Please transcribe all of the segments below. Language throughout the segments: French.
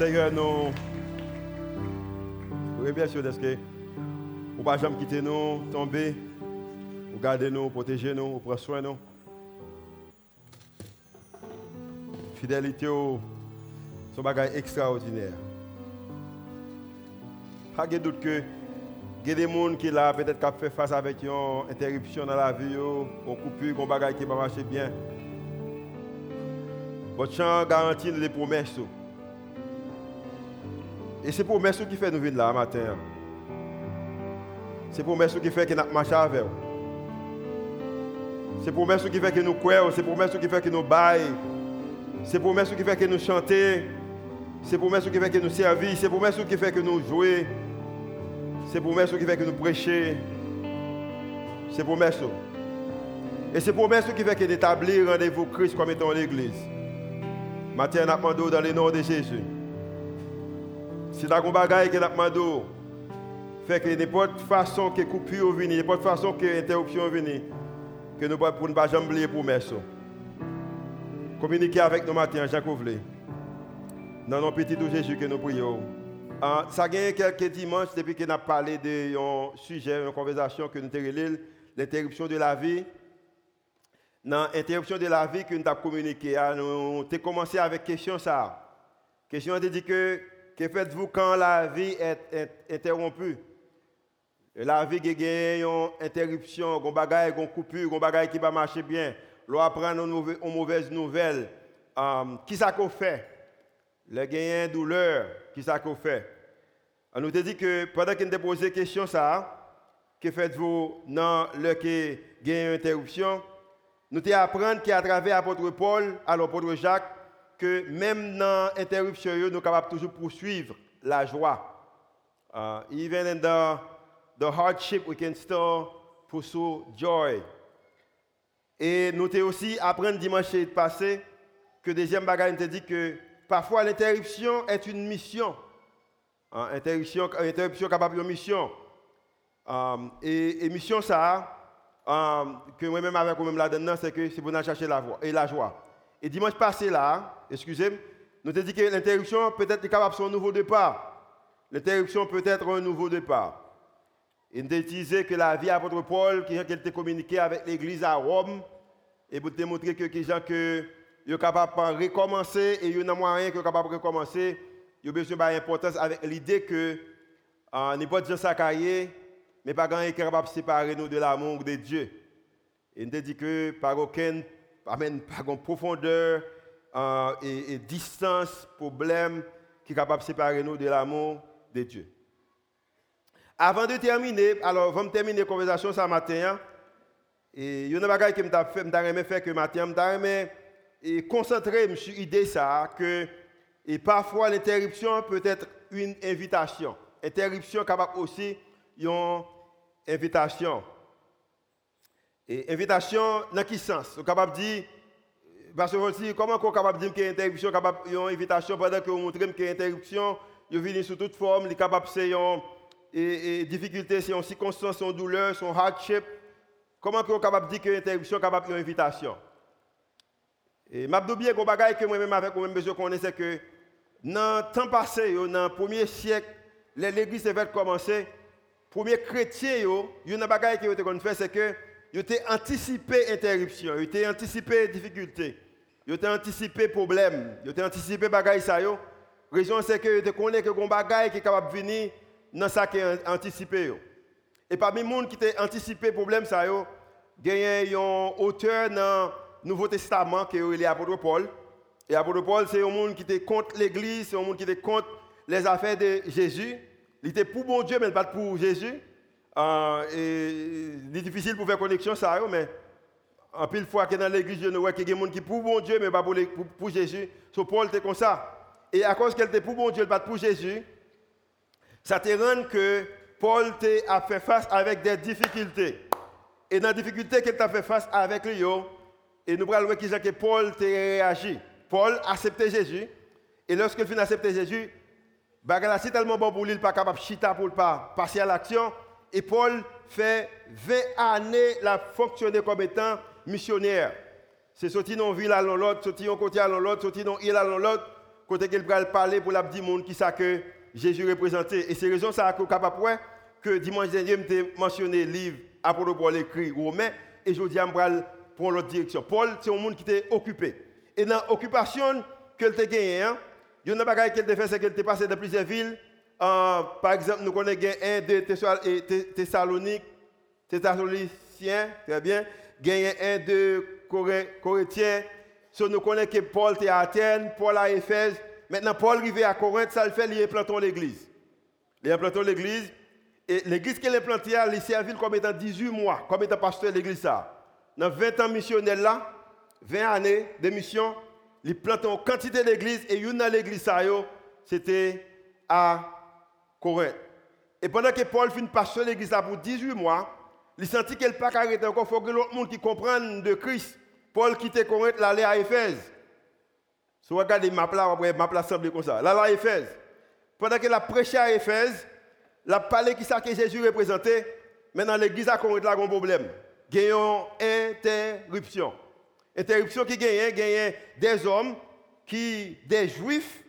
Seigneur, nous remercions de ce que vous ne pas jamais quitter nous, tomber, vous garder nous, protéger nous, vous prendre soin de nous. Fidélité, c'est un bagage extraordinaire. Pas de doute que il y des gens qui là peut-être fait face avec une interruption dans la vie, une coupure, un bagage qui ne va marcher bien. Votre chant garantit les promesses. Et c'est pour qui fait nous venir là matin. C'est pour qui fait que nous marchons avec vous. C'est pour promesses qui fait que nous croyons, c'est pour promesses qui fait que nous baillons. C'est pour promesses qui fait que nous chantons. C'est pour promesses qui fait que nous servons, c'est pour promesses qui fait que nous jouons. C'est pour promesses qui fait que nous prêchons. C'est pour promesses. Et c'est pour promesses qui fait que d'établir rendez-vous Christ comme étant l'église. Matin, nous demandons dans le nom de Jésus. Si tu as un bagage que nous demandons, fait que n'importe façon que coupure vienne, n'importe façon que interruption vienne, que nous ne pouvons pas jamais oublier pour promesses. Communiquez avec nous matin, Jacques Ouvelé. Dans nos petits de Jésus que nous prions. Uh, ça a quelques dimanches depuis que nous avons parlé d'un sujet, une conversation que nous avons l'interruption de la vie. Dans l'interruption de la vie que nous avons communiqué, nous avons commencé avec question ça. Question de dit que que faites-vous quand la vie est, interrompue? La vie qui a une interruption, une bagaille, une coupure, une bagaille qui va marcher bien. L'on apprend une mauvaise nouvelle. Um, qui ça qu'on fait? Le gain douleur, qui ça fait? On nous dit que pendant qu'on a posé question ça, que faites-vous dans le qui gain interruption? Nous appris qu'à travers l'apôtre Paul, alors l'apôtre Jacques, que même dans l'interruption, nous sommes capables toujours poursuivre la joie. Uh, even in the, the hardship, we can still pursue joy. Et avons aussi appris dimanche passé que deuxième bagage nous dit que parfois l'interruption est une mission. Uh, interruption, interruption capable de mission. Um, et, et, mission ça, um, que moi-même avec moi-même là-dedans, c'est que c'est pour nous chercher la, voie, et la joie. Et dimanche passé là, excusez-moi, nous avons dit que l'interruption peut être capable de un nouveau départ. L'interruption peut être un nouveau départ. Et nous utilisé que la vie votre Paul, qui a été communiqué avec l'église à Rome, et pour démontrer que les gens que sont capables de recommencer et il y a moyen qui sont capables de recommencer, il y a besoin d'importance avec l'idée que euh, n'est pas de ça mais pas qui est capable de séparer nous de l'amour de Dieu. Et nous dit que par aucun amène par une profondeur euh, et, distance, problème qui est capable de séparer nous de l'amour de Dieu. Avant de terminer, alors, je vais terminer la conversation ce matin. Hein. Il y a une chose que je fait, faire que matin, je me concentrer sur l'idée ça, que et parfois l'interruption peut être une invitation. Interruption capable aussi une invitation. Et invitation, dans quel sens? Capable de dire, parce que comment on est capable de dire qu'il y a une interruption, capable une invitation pendant que vous montrez qu'il y a une interruption, vous venez sous toute forme, il est capable de une difficulté, c'est une circonstance, une douleur, son hardship. Comment on est capable de dire qu'il y a une interruption, capable une invitation? Et je bien que que moi-même avec moi-même besoin qu'on c'est que dans le temps passé, dans le premier siècle, l'église avait commencé, les premiers chrétiens, il y a une chose qui ont fait, c'est que ils ont anticipé interruption, ils ont anticipé difficulté, ils ont anticipé problème, ils ont anticipé bagaille ça La raison c'est que ils connaissent que gon bagaille qui est capable de venir dans ça qui est anticipé Et parmi les gens qui ont anticipé problème ça yo, il y a un auteur dans le Nouveau Testament qui est l'apôtre Paul. Et l'apôtre Paul c'est un monde qui était contre l'église, c'est un monde qui était contre les affaires de Jésus. Il était pour bon Dieu mais pas pour Jésus. Euh, c'est difficile pour faire connexion ça, mais en pile fois que dans l'église, je vois qu'il y a des gens qui pour bon Dieu, mais pas pour, pour, Jésus. So Paul était comme ça. Et à cause qu'elle était pour bon Dieu, pas pour Jésus, ça te rend que Paul a fait face avec des difficultés. Et dans les difficultés qu'elle a fait face avec lui, et nous allons voir que Paul a réagi. Paul a accepté Jésus. Et lorsqu'il finit d'accepter Jésus, c'est tellement bon pour lui, il n'est pas capable de chita pour pas passer à l'action. Et Paul fait 20 années la fonctionner comme étant missionnaire. C'est sorti dans une ville à l'autre, sorti dans côté à l'autre, sorti dans île à l'autre, côté qu'il va parler pour la dire monde qui ça que Jésus représenté. Et c'est raison ça que capable que dimanche dernier, j'ai mentionné le livre Apôtre Paul écrit Romain et je dis à pour l'autre direction. Paul, c'est un monde qui était occupé. Et dans l'occupation qu'elle a gagnée, hein, il y a une chose qu'elle a fait, c'est qu'elle est passée dans plusieurs villes. Euh, par exemple, nous connaissons un de Thessalonique, Thessaloniciens, très bien. Gagné un de Corinthiens. So, nous connaissons que Paul était à Athènes, Paul à Éphèse. Maintenant, Paul arrivé à Corinthe, ça le fait, il implanté l'église. Il implanté l'église. Et l'église qu'il a implantée, il a servi comme étant 18 mois, comme étant pasteur de l'église. Dans 20 ans missionnel là, 20 années de mission, il planté une quantité d'églises et une dans l'église, c'était à Corinthe. Et pendant que Paul finit pasteur l'église pour 18 mois, il sentit qu'il pas arrêter encore, il faut que l'autre monde qui comprenne de Christ. Paul quitte Corinthe, l'aller à Éphèse. Si vous regardez ma après ma place semble comme ça. Là, à Éphèse. Pendant qu'il a prêché à Éphèse, il a parlé qui ça que Jésus représentait. Maintenant, l'église à Corinthe, a un problème. Il y a une interruption. Interruption qui gagne, gagne des hommes, qui, des juifs,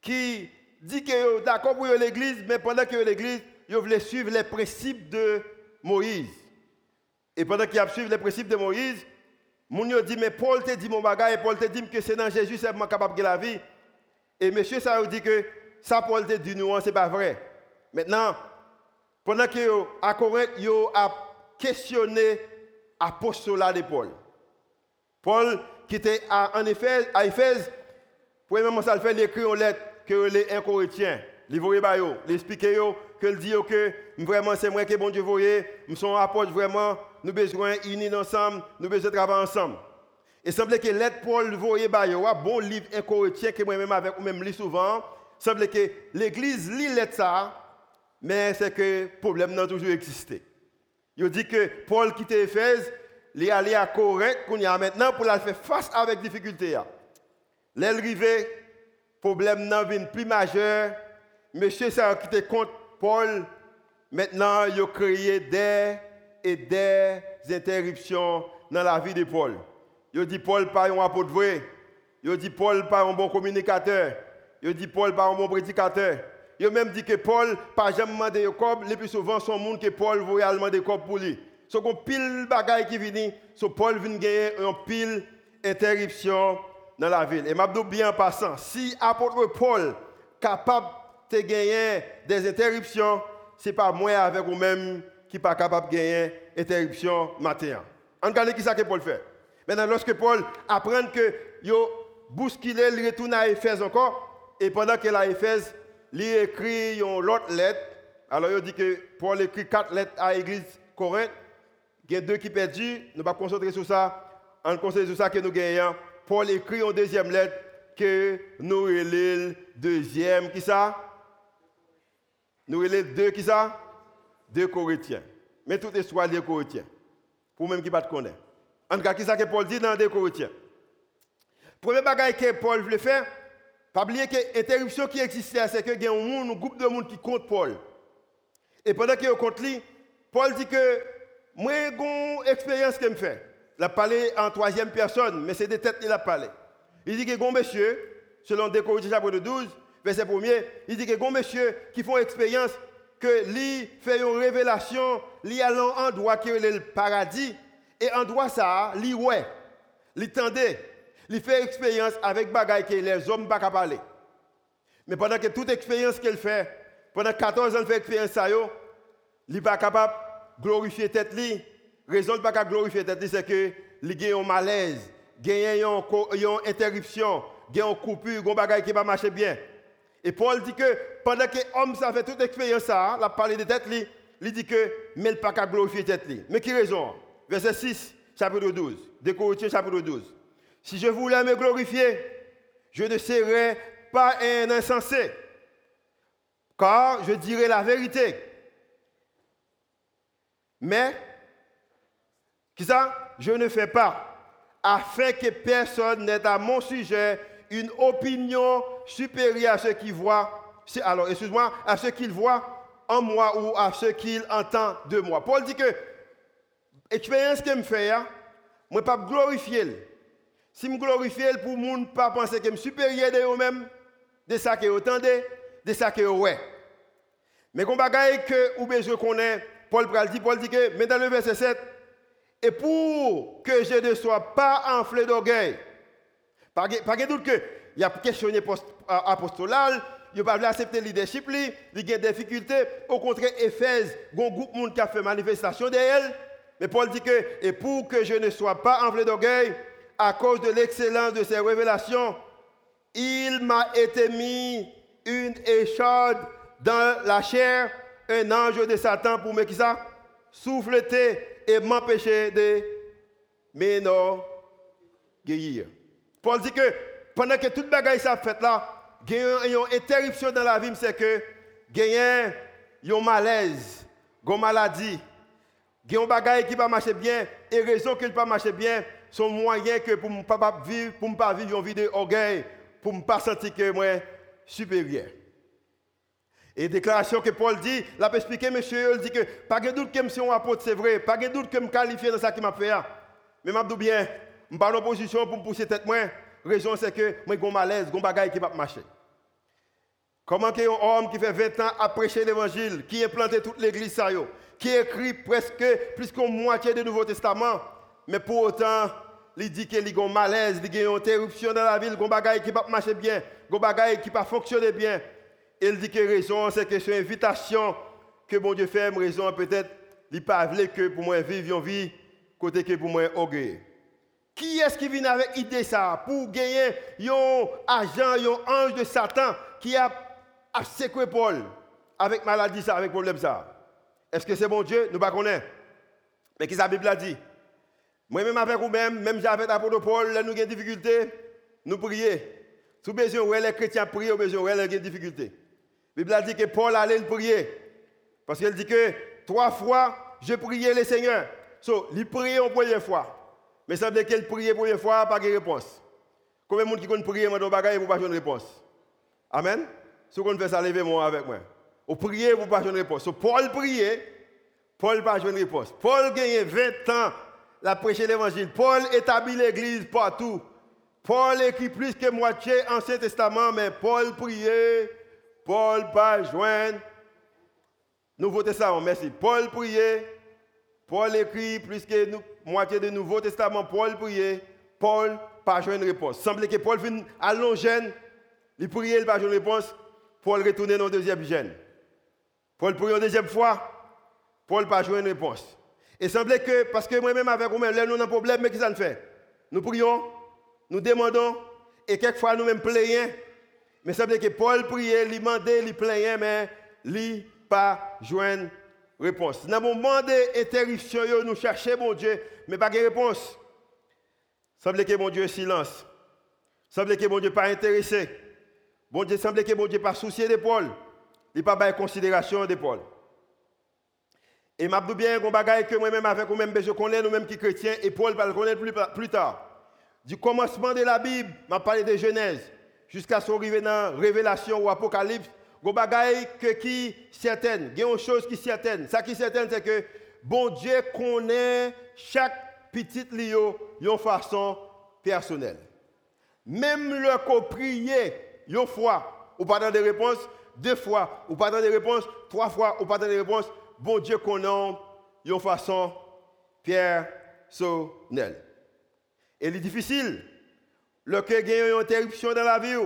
qui disent que d'accord pour l'église, mais pendant que l'église, ils veulent suivre les principes de Moïse. Et pendant qu'ils suivent les principes de Moïse, Moun dit, mais Paul te dit mon bagage, et Paul te dit que c'est dans Jésus c'est capable de la vie. Et monsieur, ça dire que ça, Paul te dit, non, ce n'est pas vrai. Maintenant, pendant que à Corinthe, il a questionné l'apostolat de Paul. Paul, qui était à, en Éphèse, à Éphèse, premièrement, ça le fait, il écrit une lettre que les un Corinthiens, il voyait, il explique que il dit que vraiment c'est moi que bon Dieu voyait, nous sommes apôtres vraiment, nous besoin unis ensemble, nous besoin travailler ensemble. Il semble que l'aide Paul voyait un bon livre incorrectien que moi-même avec ou même lis souvent, semble que l'église lit l'aide ça, mais c'est que le problème n'a toujours existé. Il dit que Paul quitte Éphèse, il est allé à Corinthe, qu'on y a maintenant pour la faire face avec difficulté. L'arrivée, problème n'a plus majeur, monsieur ça quitté contre Paul, maintenant, il a créé des et des interruptions dans la vie de Paul. Il dit Paul pas un apôtre vrai. Il dit Paul pas un bon communicateur. Il dit Paul pas un bon prédicateur. Il même dit que Paul pas jamais demandé cob, le plus souvent son monde que Paul voulait demander cob pour lui. So qu'on pile bagaille qui vient, so Paul vient gagner un pile interruption dans la ville. Et m'a bien en passant, si apôtre Paul capable de gagner des interruptions, ce n'est pas moi avec vous-même qui pas capable de gagner interruption matin. Regardez qui ça que Paul fait? Maintenant, lorsque Paul apprend que yo bousculé, il retourne à Éphèse encore, et pendant qu'il est à Éphèse, écrit une autre lettre. Alors, il dit que Paul écrit quatre lettres à l'église Corinthe. Il y a deux qui perdus, nous va concentrer sur ça. En concentrer sur ça que nous gagnons. Paul écrit une deuxième lettre que nous relève deuxième, qui ça? Nous relève deux, qui ça? Deux Corinthiens. Mais tout est soit des Corinthiens. Pour même qui ne pas connaître. En tout cas, qui ça que Paul dit dans deux Corinthiens? Premier bagage que Paul voulait faire, pas oublier que l'interruption qui existait, c'est qu'il y a un, groupe de monde qui compte Paul. Et pendant qu'il compte lui, Paul dit que moi, j'ai une expérience qu'il me fait. Il a parlé en troisième personne, mais c'est des têtes qu'il a parlé. Il dit que bon monsieur, selon 2 Corinthiens chapitre 12, verset 1er, il dit que bon monsieur qui font expérience que lui fait une révélation, lui allant en droit qui est le paradis, et en droit ça, lui ouais, lui tendait, lui fait expérience avec bagaille que les hommes ne pas parler. Mais pendant que toute expérience qu'elle fait, pendant 14 ans, elle fait expérience ça, il n'est pas capable de glorifier tête lui. Raison de pas glorifier tête c'est que il a un malaise, il a une interruption, il a une coupure, un bagaille qui pas marcher bien. Et Paul dit que pendant que l'homme ça fait toute l'expérience, ça, il a parlé de tête, il dit que mais il pas glorifier tête. Mais qui raison? Verset 6, chapitre 12, de Corinthiens, chapitre 12. Si je voulais me glorifier, je ne serais pas un insensé, car je dirais la vérité. Mais, qui ça? Je ne fais pas, afin que personne n'ait à mon sujet une opinion supérieure à ce qu'il voit, alors excuse-moi, à ce qu'il voit en moi ou à ce qu'il entend de moi. Paul dit que l'expérience qu'il me fait, hein, moi ne pas glorifier. Si je glorifie pour ne pas penser que je suis supérieur de eux-mêmes, de ça que vous entendez, de ça que vous. Mais qu'on bagaille que ou besoin qu'on Paul dit, Paul dit que, mais dans le verset 7, et pour que je ne sois pas enflé d'orgueil, pas de doute que il y a questionné apostolat, il n'a pas accepter le leadership, il y a des difficultés. Au contraire, Éphèse, un groupe qui a fait manifestation d'elle. Mais Paul dit que, et pour que je ne sois pas enflé d'orgueil, à cause de l'excellence de ses révélations, il m'a été mis une écharde dans la chair, un ange de Satan pour me qui ça? Souffleter et m'empêcher de m'énorgueillir. Paul dit que pendant que toute bagaille s'est faite là, il y a une interruption dans la vie, c'est que il y a un malaise, une maladie, il y a un bagaille qui ne marche bien, et raison qu'il ne pas marcher bien, sont moyens que pour ne pas vivre, pour pas vivre une vie d'orgueil, pour ne pas sentir que moi supérieur. Et déclaration que Paul dit, l'a expliqué, monsieur, il dit que pas de doute que je suis un apôtre, c'est vrai, pas de doute que je me qualifie dans ça qui m'a fait. Hein. Mais je dis bien, je pas en position pour me pousser tête moi. Raison c'est que moi j'ai un malaise, un bagage qui va marcher. Comment un homme qui fait 20 ans à prêcher l'évangile, qui a implanté toute l'église, qui écrit presque plus qu'une moitié du Nouveau Testament, mais pour autant, il dit qu'il y a un malaise, il y a une interruption dans la ville, un bagage qui ne marcher bien, un bagage qui ne fonctionner bien. Il dit que raison, c'est que c'est une invitation que bon Dieu fait, raison peut-être, il ne pas que pour moi vivre une vie, côté que pour moi orgueil. Qui est-ce qui vient avec l'idée ça pour gagner un agent, un ange de Satan qui a, a Paul avec maladie ça, avec problème ça? Est-ce que c'est bon Dieu? Nous ne connaissons pas. Mais qui la Bible a dit? Moi-même avec vous-même, même j'avais l'apôtre Paul, là nous avons des difficultés, nous prions. Sous besoin, les chrétiens prient, au besoin, des difficultés. La Bible a dit que Paul allait prier. Parce qu'elle dit que trois fois, je priais le Seigneur. So, il priait une première fois. Mais ça veut dire qu'elle priait la première fois, pas de réponse. Combien de monde qui connaît prier, moi, dans bagaille, pour pas de réponse? Amen? Si vous fait ça, levez-moi avec moi. Vous priez, vous pas de réponse. So, Paul priait, Paul pas de réponse. Paul gagne 20 ans la prêcher l'évangile. Paul établit l'église partout. Paul écrit plus que moitié Ancien Testament, mais Paul priait, Paul pas joindre. Nouveau Testament, merci. Paul priait, Paul écrit plus que moitié du Nouveau Testament, Paul priait, Paul pas joindre réponse. Semble que Paul vient à Longène, il priait, il pas joindre réponse, Paul retourne dans le deuxième gène. Paul priait une deuxième fois, Paul pas joindre réponse. Et semblait que, parce que moi-même avec vous-même, là nous avons un problème, mais qu'est-ce qu'on fait? Nous prions, nous demandons, et quelquefois nous-mêmes plaignons. Mais semblait que Paul priait, il demandait, il plaignait, mais il pas joindre réponse. Dans le moment d'interruption, nous cherchons mon Dieu, mais pas de réponse. Semblait que mon Dieu est silence. Semblait que mon Dieu pas intéressé. Bon Dieu semblait que mon Dieu pas soucié de Paul. Il pas de considération de Paul. Et m'a bien qu'on bagaille que moi-même avec vous-même je connais nous-mêmes qui chrétiens et Paul va le connaître plus, plus tard. Du commencement de la Bible, m'a parlé de Genèse jusqu'à son arrivée dans Révélation ou Apocalypse, bagaille que qui certaine, il y a une chose qui certaine. Ça qui certaine c'est que bon Dieu connaît chaque petite lion d'une façon personnelle. Même le qu'on une fois, ou pas dans des réponses, deux fois, ou pas dans des réponses, trois fois, ou pas dans des réponses, bon Dieu connaît de façon personnelle. Et il est difficile. Le que y a une interruption dans la vie,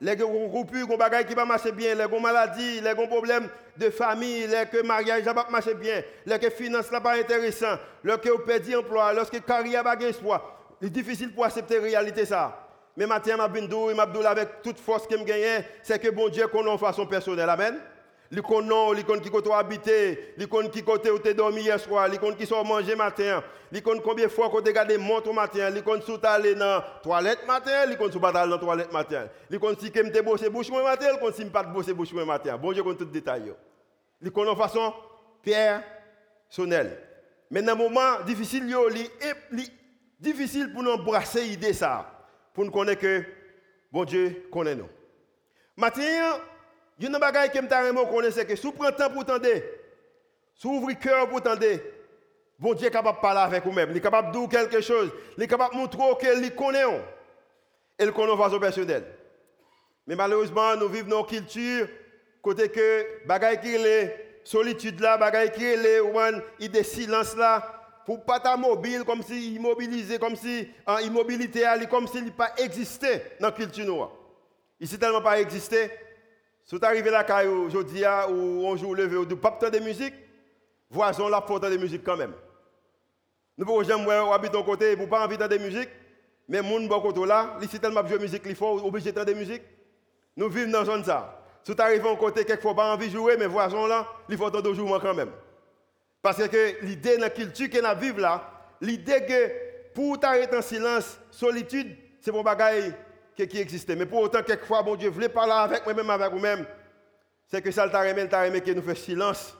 les ruptures, les bagages qui ne marchent bien, les maladies, les problèmes de famille, les que mariage n'a pas marché bien, les que finance n'est pas intéressant, les que vous perdez emploi, lorsque carrière n'a pas espoir. C'est difficile pour accepter la réalité ça. Mais maintenant, je vais avec toute force que je gagne, c'est que bon Dieu connaît de façon personnelle. Amen. Connaît, les connaît qui côté habité, connaît qui côté où tu dormi hier soir, connaît qui sont mangé matin, connaît combien de fois qu'on regarde montre matin, connaît sous dans toilette matin, connaît sous pas dans toilette matin, connaît si que bossé bouche matin, les connaît si pas bosser matin. Bon Dieu connaît tout connaît de façon personnelle. Mais dans un moment difficile, il difficile pour nous embrasser l'idée ça, pour nous connaître bon Dieu nous. Matin, il y a une chose que je connais, c'est que si vous prenez temps pour tendre, si vous ouvrez le cœur pour tendre, bon Dieu est capable de parler avec vous-même. Il est capable de dire quelque chose. Il est capable de montrer qu'il connaît. Et il connaît façon personnelle. Mais malheureusement, nous vivons dans une culture côté que bagaille qui est solitude là, bagaille qui est one idée silence là pour pas ta mobile comme si immobilisé comme si en immobilité comme s'il pas existait dans la culture noire. Ici tellement pas existé. Si tu arrives là aujourd'hui ou on joue levé ou pas de musique, voisin la faute de musique quand même. Nous pouvons jamais habiter ton côté pour pas envie de musique, mais moun bon côté là, ici tellement jouer musique, il faut obligé de musique. Nous vivons dans zone ça. Si tu arrives à côté, quelquefois pas envie de jouer, mais voisin là, il faut entendre jouer quand même. Parce que l'idée dans la culture qu'on vivre là, l'idée que pour t'arrêter en silence, solitude, c'est pour bagaille qui existe. Mais pour autant, quelquefois, bon Dieu voulait parler avec moi-même, avec vous-même, c'est que ça t'a remis, t'a remis que nous faisons silence,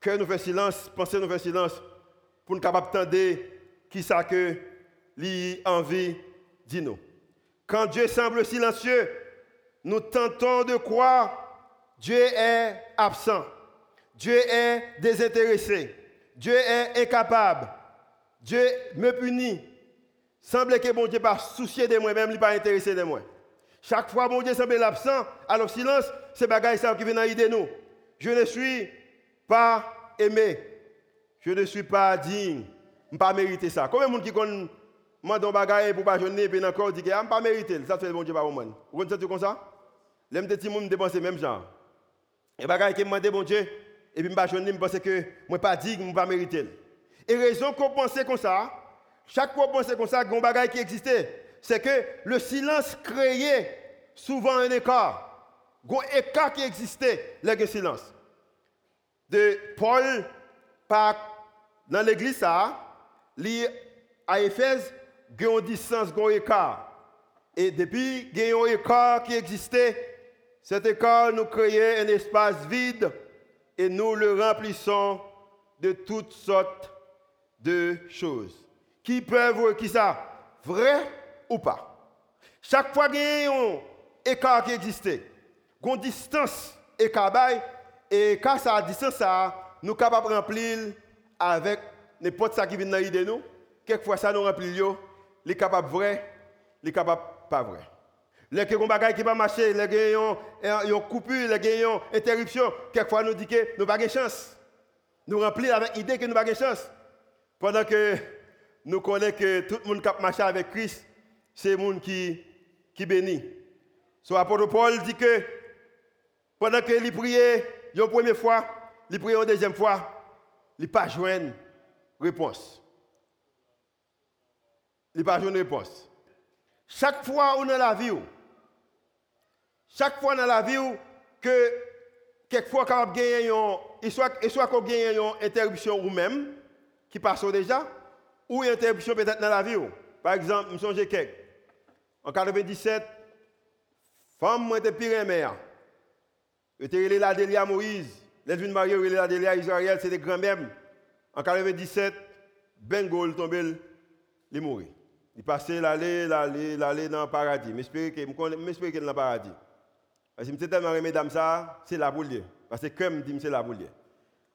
que nous faisons silence, pensez nous faisons silence, pour nous capables d'entendre qui ça que l'envie dit nous. Quand Dieu semble silencieux, nous tentons de croire Dieu est absent. Dieu est désintéressé. Dieu est incapable. Dieu me punit. Semble que mon Dieu pas soucié de moi-même, il pas intéressé de moi. Chaque fois mon Dieu semble absent, alors silence, c'est bagaille ça qui vient aider nous. Je ne suis pas aimé. Je ne suis pas digne. Je pas mériter ça. Combien de monde qui connaît mon bagaille pour pas jeûner et encore dit que je ne pas mériter ça fait mon Dieu pas monde. Vous comprenez comme ça? Les petits monde dépenser même genre. Et bagaille qui demande bon Dieu et puis je ne pense que moi pas digne, je ne pas mériter. Et raison qu'on pense comme ça, chaque fois qu'on pense comme ça, un qui existait, c'est que le silence créait souvent un écart. Un écart qui existait, le silence. De Paul, dans l'église, à Éphèse, il y a une distance, un écart. Et depuis, il y a un écart qui existait. Cet écart nous créait un espace vide et nous le remplissons de toutes sortes de choses. Qui peuvent, qui ça, vrai ou pas? Chaque fois qu'il y a un écart qui existait, une distance écart et quand ça distance ça, nous sommes capables de remplir avec n'importe ça qui vient dans l'idée nous. Quelquefois ça nous remplit, les capables vrai, les capables pas vrai. Les gens qui ne pas les gens qui ont coupure, les gens qui interruption, quelquefois nous disent que nous n'avons pas de chance. Nous remplissons avec l'idée que nous n'avons pas de chance. Pendant que nous connaissons que tout le monde qui marche avec Christ, c'est le monde qui, bénit. So, l'apôtre Paul dit que pendant qu'il priait une première fois, il priait une deuxième fois, il n'a pas joindre réponse. Il n'a pas joindre réponse. Chaque fois a la vie, chaque fois dans la vie que quelquefois quand on gagne soit une interruption ou même qui passe déjà ou une interruption peut-être dans la vie par exemple je songe quelque en 97 femme était pire mère était la Délia Moïse les une mariée la Délia Israël c'était grand-mère en 97 Bengol tombé il mourit il passait l'aller l'aller l'aller dans le paradis m'espère qu'il dans le paradis parce que je tellement aimé madame ça, c'est la boule. Parce que comme dit c'est la boule.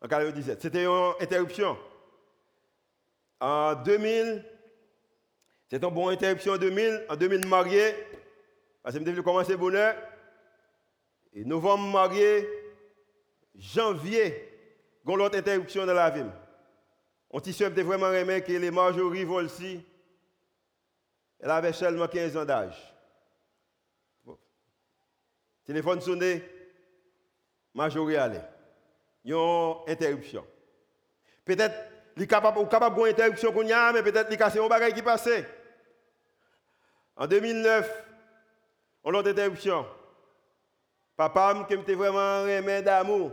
En 1997. C'était une interruption. En 2000, c'était une bonne interruption en 2000. En 2000, marié. Parce que je devais commencer bonheur. Et novembre, marié. Janvier, une autre interruption dans la vie. On t-shirt était vraiment aimé que les Marjorie Volsi, elle avait seulement 15 ans d'âge. Téléphone sonné, majorité allait. Il y a une interruption. Peut-être qu'il est capable d'avoir une interruption mais peut-être qu'il a un bagage qui passe. En 2009, on a interruption. Papa, qui était vraiment aimé d'amour,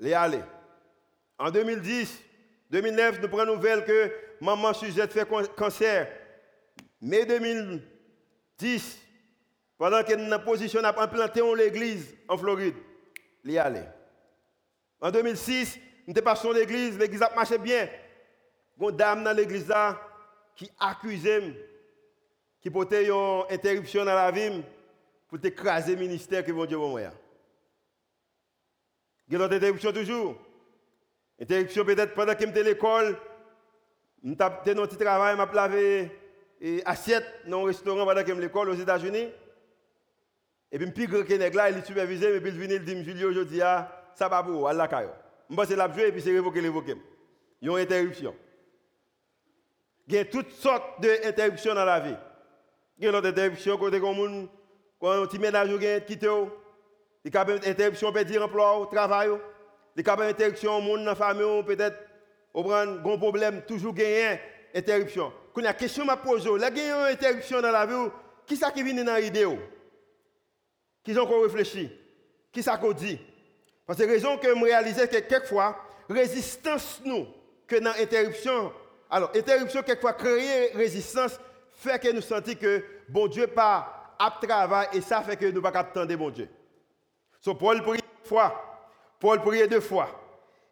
il est allé. En 2010, 2009, nous prenons nouvelle que maman Suzette fait cancer. Mai 2010, pendant que nous position à implanter l'église en Floride, il y allait. En 2006, nous passé l'église, l'église a marché bien. Il y a une dame dans l'église qui accusait, qui portait une interruption dans la vie pour écraser le ministère que mon Dieu moi. Il y a une interruption toujours. Interruption peut-être pendant que j'étais à l'école, j'étais dans un petit travail, je lavé assiette dans un restaurant pendant que j'étais à l'école aux États-Unis. Et puis, je plus grand là, il est supervisé, et puis il vient, il dit, Julio, aujourd'hui, ça va pour Allah Kayo. Je c'est la jouer, et puis c'est révoqué, révoqué. Il y a une interruption. Il y a toutes sortes d'interruptions dans la vie. Il y a une interruption côté comme quand un petit ménage qui quitté. Il y a une interruption peut dire emploi, travail. Il y a une interruption monde dans la famille, peut-être, on prend un problème, toujours gagner interruption. Quand il y a une question poser, là, il y a une interruption dans la vie, qui est-ce qui vient dans l'idée Qui ont réfléchi Qui est-ce qu'on dit Parce que la raison que je réalise que quelquefois, résistance nous, que dans l'interruption, alors, interruption, quelquefois, créer résistance, fait que nous sentons que bon Dieu pas à travail et ça fait que nous pas attendre bon Dieu. So, Paul prie une fois, Paul prie deux fois.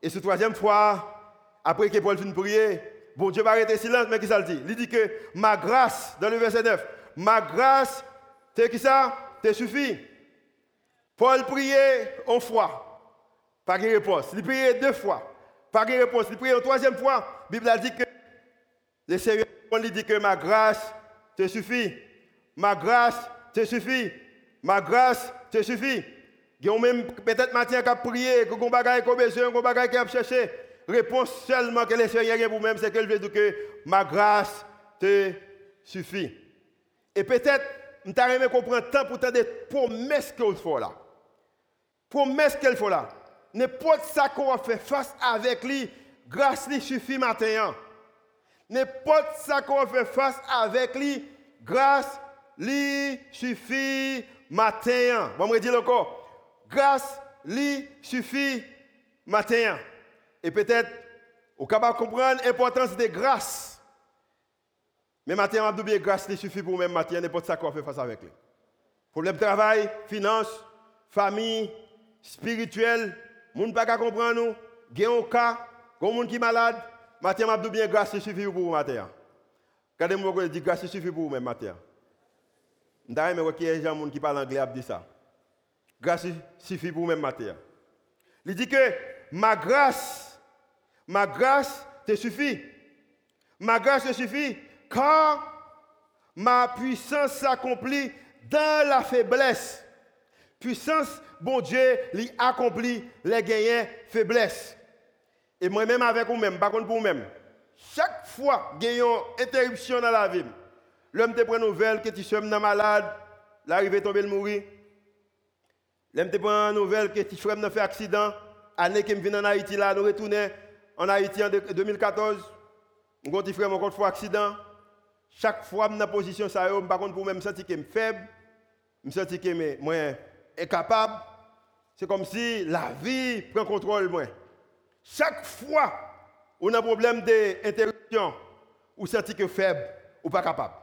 Et ce troisième fois, après que Paul finit prier, bon Dieu va arrêter silence, mais qui ça le dit? Il dit que ma grâce, dans le verset 9, ma grâce, c'est qui ça? Te suffit. Paul priait une fois, pas de réponse. Il priait deux fois, pas de réponse. Il priait une troisième fois, la Bible a dit que le Seigneur lui dit que ma grâce te suffit. Ma grâce te suffit. Ma grâce te suffit. Il y a même peut-être matin qui a prié, vous avez besoin, que vous avez cherché. Réponse seulement que le Seigneur a pour même, c'est que je dire que ma grâce te suffit. Et peut-être, nous avons comprendre temps pour des promesses qu'il faut là. Promesses qu'il faut là. N'importe ça qu'on faire face avec lui, grâce lui suffit maintenant. N'importe ça qu'on fait face avec lui, grâce lui suffit matin. Bon, me dire encore. Grâce lui suffit matin. Et peut-être, capable de comprendre l'importance de grâce. Mais matin, on bien grâce lui suffit pour même matin, n'importe ça qu'on fait face avec lui. Problème de travail, finance, famille, spirituel, monde pas comprendre nous, gain au cas, comme monde qui est malade, Matin, m'a bien grâce suffit pour vous matin. Regardez-moi dit grâce suffit pour vous même matin. D'ailleurs, mais a des gens qui parlent anglais dit ça. Grâce suffit pour vous même matin. Il dit que ma grâce, ma grâce te suffit. Ma grâce te suffit car ma puissance s'accomplit dans la faiblesse. Puissance, bon Dieu, lui accomplit les gagnants faiblesse. Et moi-même avec vous-même, par contre pour vous-même, chaque fois qu'il y a une interruption dans la vie, l'homme te prend une nouvelle que tu sommes malade, l'arrivée tomber le mourir. L'homme te prend une nouvelle que tu frère fait accident, année qui vient en Haïti là, nous retournons en Haïti en 2014. Mon petit frère encore fois accident. Chaque fois dans position ça par contre pour moi me sentir que je suis faible, me sentir que je suis incapable. C'est comme si la vie prend contrôle moi. Chaque fois on a un problème d'interruption, ou senti que faible, ou pas capable.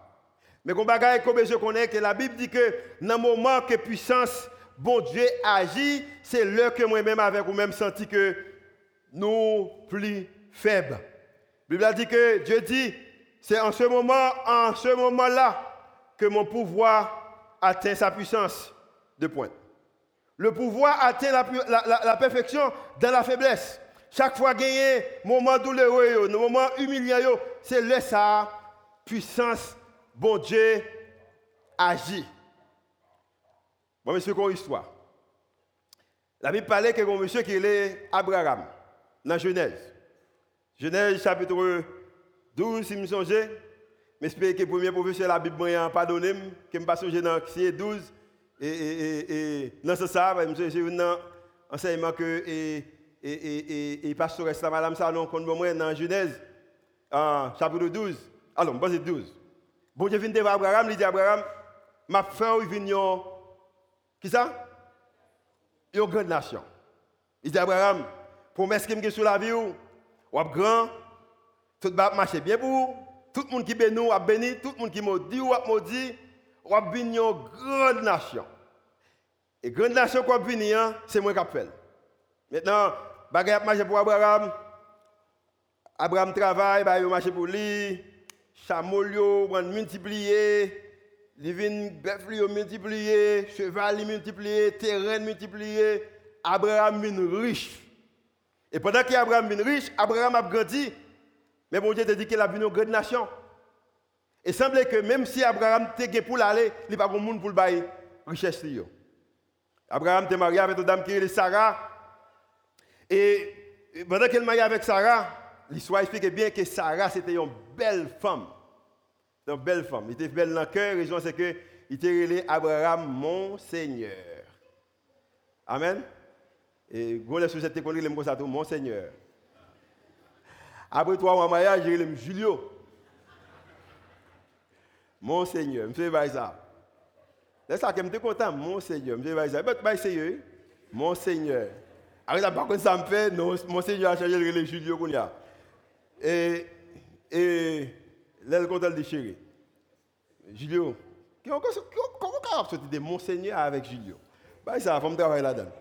Mais comme je connais que la Bible dit que dans le moment que puissance, bon Dieu agit, c'est là que moi-même avec vous-même senti que nous plus faibles. La Bible dit que Dieu dit, c'est en ce moment, en ce moment-là, que mon pouvoir atteint sa puissance de pointe. Le pouvoir atteint la perfection dans la faiblesse. Chaque fois un moment douloureux, moment humiliant, c'est là sa puissance, bon Dieu, agit. Bon, monsieur, une histoire? La Bible parlait que un monsieur qui est Abraham, dans Genèse. Genèse chapitre 12, si je me songe. J'espère que le premier professeur de la Bible m'a pardonné, que je ne pas dans 12. Et, et, dans ce sens, je suis dans l'enseignement que. Et, et, et, pasteur Madame Salon, qu'on moi dans Genèse, chapitre 12. Alors, c'est 12. Bon Dieu vient de Abraham, il dit Abraham, ma frère, il vient, qui ça? Une grande nation. Il dit Abraham, promesse qui me sur la vie, ou grand, tout va marcher bien pour vous. Tout le monde qui bénit, a béni, tout le monde qui maudit, ou maudit, a une grande nation. Et grande nation qu'on a hein, c'est moi qui fait. Maintenant, bagay ap marché pour Abraham. Abraham travaille, bah, il marché pour lui. Chamol yo, multiplié. Livin bœuf yo multiplié, cheval multiplié, terrain multiplié. Abraham vient riche. Et pendant qu'Abraham vient riche, Abraham a grandi. Mais bon Dieu te dit qu'il a une grande nation. Il semblait que même si Abraham était pour l'aller, il n'y a pas de monde pour le bailler richesse. Abraham était marié avec une dame qui est Sarah. Et pendant qu'elle mariée avec Sarah, l'histoire explique bien que Sarah, c'était une belle femme. Une belle femme. Il était belle dans le cœur. La raison, c'est qu'il était Abraham, mon Seigneur. Amen. Et quand les sociétés mots, ça mon Seigneur. Après trois mois de mariage, j'ai Julio. Mon Seigneur, je fais ça. C'est ça que je suis content, mon Seigneur. Je fais ça. Mais sérieux, mon Seigneur. Après ça, par contre, ça me fait, non, mon Seigneur a changé le Julio qu'on. Et, et là, le compte le déchiré. Julio, comment on a sorti de mon Seigneur avec Julio? Bah, ça, il faut me travailler là-dedans.